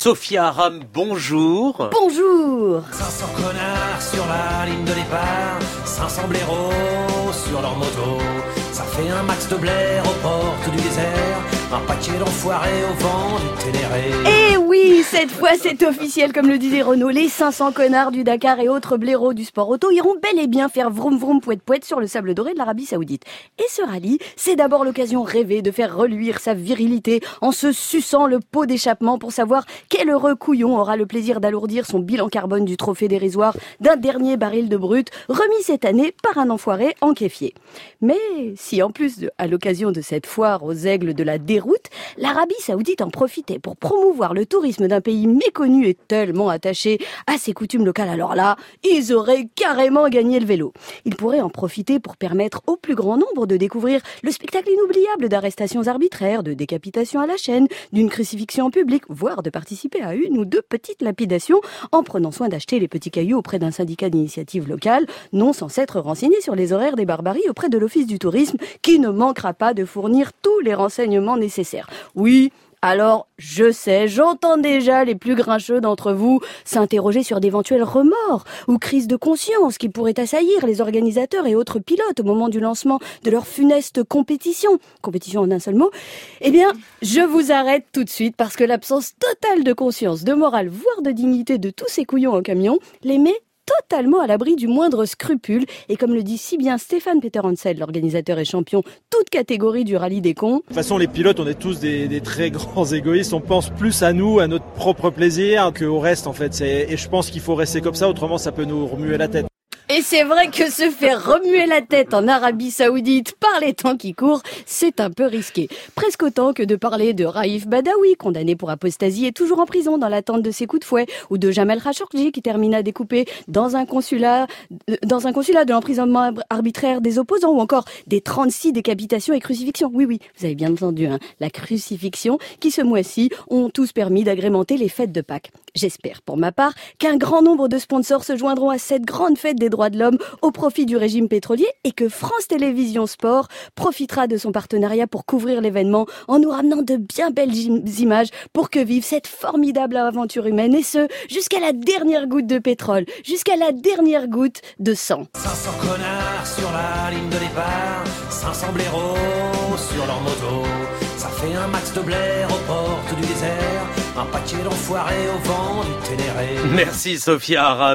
Sophia Aram, bonjour. Bonjour 500 connards sur la ligne de départ, 500 blaireaux sur leur moto. Ça fait un max de blaire désert, un paquet. Eh oui, cette fois c'est officiel comme le disait Renault, les 500 connards du Dakar et autres blaireaux du sport auto iront bel et bien faire vroom vroom poète poète sur le sable doré de l'Arabie Saoudite. Et ce rallye, c'est d'abord l'occasion rêvée de faire reluire sa virilité en se suçant le pot d'échappement pour savoir quel heureux couillon aura le plaisir d'alourdir son bilan carbone du trophée dérisoire d'un dernier baril de brut remis cette année par un enfoiré en kéfier. Mais si en plus, à l'occasion de cette foire aux aigles de la déroute, l'Arabie Saoudite en profitait pour promouvoir le tourisme d'un pays méconnu et tellement attaché à ses coutumes locales, alors là, ils auraient carrément gagné le vélo. Ils pourraient en profiter pour permettre au plus grand nombre de découvrir le spectacle inoubliable d'arrestations arbitraires, de décapitations à la chaîne, d'une crucifixion en public, voire de participer à une ou deux petites lapidations en prenant soin d'acheter les petits cailloux auprès d'un syndicat d'initiative locale, non sans s'être renseigné sur les horaires des barbaries auprès de l'Office du tourisme, qui ne manquera pas de fournir tous les renseignements nécessaires. Oui, alors, je sais, j'entends déjà les plus grincheux d'entre vous s'interroger sur d'éventuels remords ou crises de conscience qui pourraient assaillir les organisateurs et autres pilotes au moment du lancement de leur funeste compétition. Compétition en un seul mot. Eh bien, je vous arrête tout de suite parce que l'absence totale de conscience, de morale, voire de dignité de tous ces couillons en camion les met totalement à l'abri du moindre scrupule. Et comme le dit si bien Stéphane Peter Hansel, l'organisateur et champion, toute catégorie du rallye des cons. De toute façon, les pilotes, on est tous des, très grands égoïstes. On pense plus à nous, à notre propre plaisir, qu'au reste, en fait. Et je pense qu'il faut rester comme ça, autrement, ça peut nous remuer la tête. Et c'est vrai que se faire remuer la tête en Arabie Saoudite par les temps qui courent, c'est un peu risqué. Presque autant que de parler de Raif Badawi, condamné pour apostasie et toujours en prison dans l'attente de ses coups de fouet, ou de Jamal Khashoggi qui termina découpé dans un consulat, dans un consulat de l'emprisonnement arbitraire des opposants, ou encore des 36 décapitations et crucifixions. Oui, oui, vous avez bien entendu, hein, la crucifixion qui ce mois-ci ont tous permis d'agrémenter les fêtes de Pâques. J'espère, pour ma part, qu'un grand nombre de sponsors se joindront à cette grande fête des droits de l'homme au profit du régime pétrolier et que France Télévisions Sport profitera de son partenariat pour couvrir l'événement en nous ramenant de bien belles images pour que vive cette formidable aventure humaine et ce, jusqu'à la dernière goutte de pétrole, jusqu'à la dernière goutte de sang. 500 connards sur la ligne de départ, 500 blaireaux sur leur moto. Ça fait un max de blaire aux portes du désert, un paquet d'enfoirés au vent du Ténéré. Merci Sophia Aram.